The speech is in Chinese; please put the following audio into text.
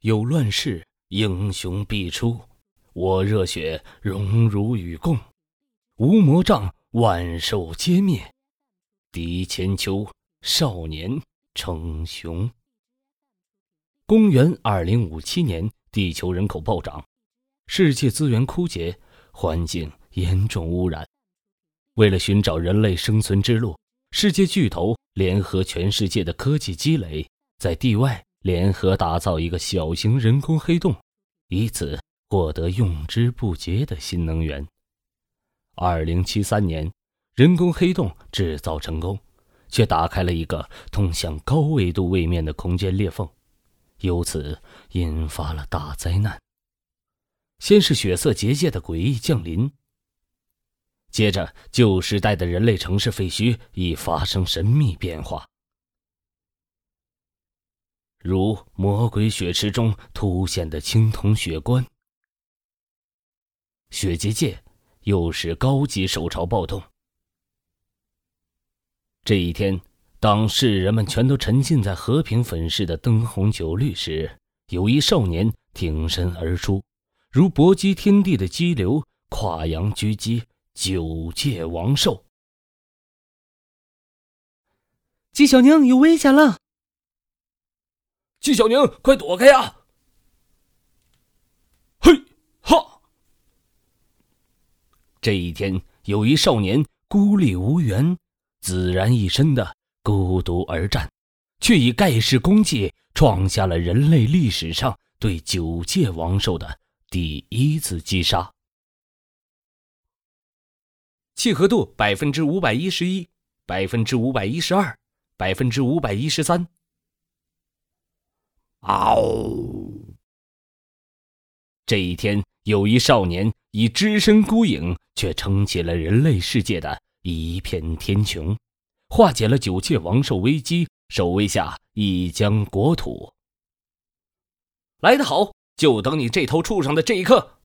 有乱世，英雄必出。我热血荣辱与共，无魔障，万兽皆灭。敌千秋，少年称雄。公元二零五七年，地球人口暴涨，世界资源枯竭，环境严重污染。为了寻找人类生存之路，世界巨头联合全世界的科技积累，在地外联合打造一个小型人工黑洞，以此。获得用之不竭的新能源。二零七三年，人工黑洞制造成功，却打开了一个通向高维度位面的空间裂缝，由此引发了大灾难。先是血色结界的诡异降临，接着旧时代的人类城市废墟已发生神秘变化，如魔鬼血池中凸现的青铜血棺。血结界又是高级手潮暴动。这一天，当世人们全都沉浸在和平粉饰的灯红酒绿时，有一少年挺身而出，如搏击天地的激流，跨洋狙击九界王兽。纪小宁有危险了！纪晓宁，快躲开呀！嘿哈这一天，有一少年孤立无援、孑然一身的孤独而战，却以盖世功绩创下了人类历史上对九界王兽的第一次击杀。契合度百分之五百一十一，百分之五百一十二，百分之五百一十三。嗷！这一天，有一少年以只身孤影。却撑起了人类世界的一片天穹，化解了九界王兽危机，守卫下一江国土。来得好，就等你这头畜生的这一刻。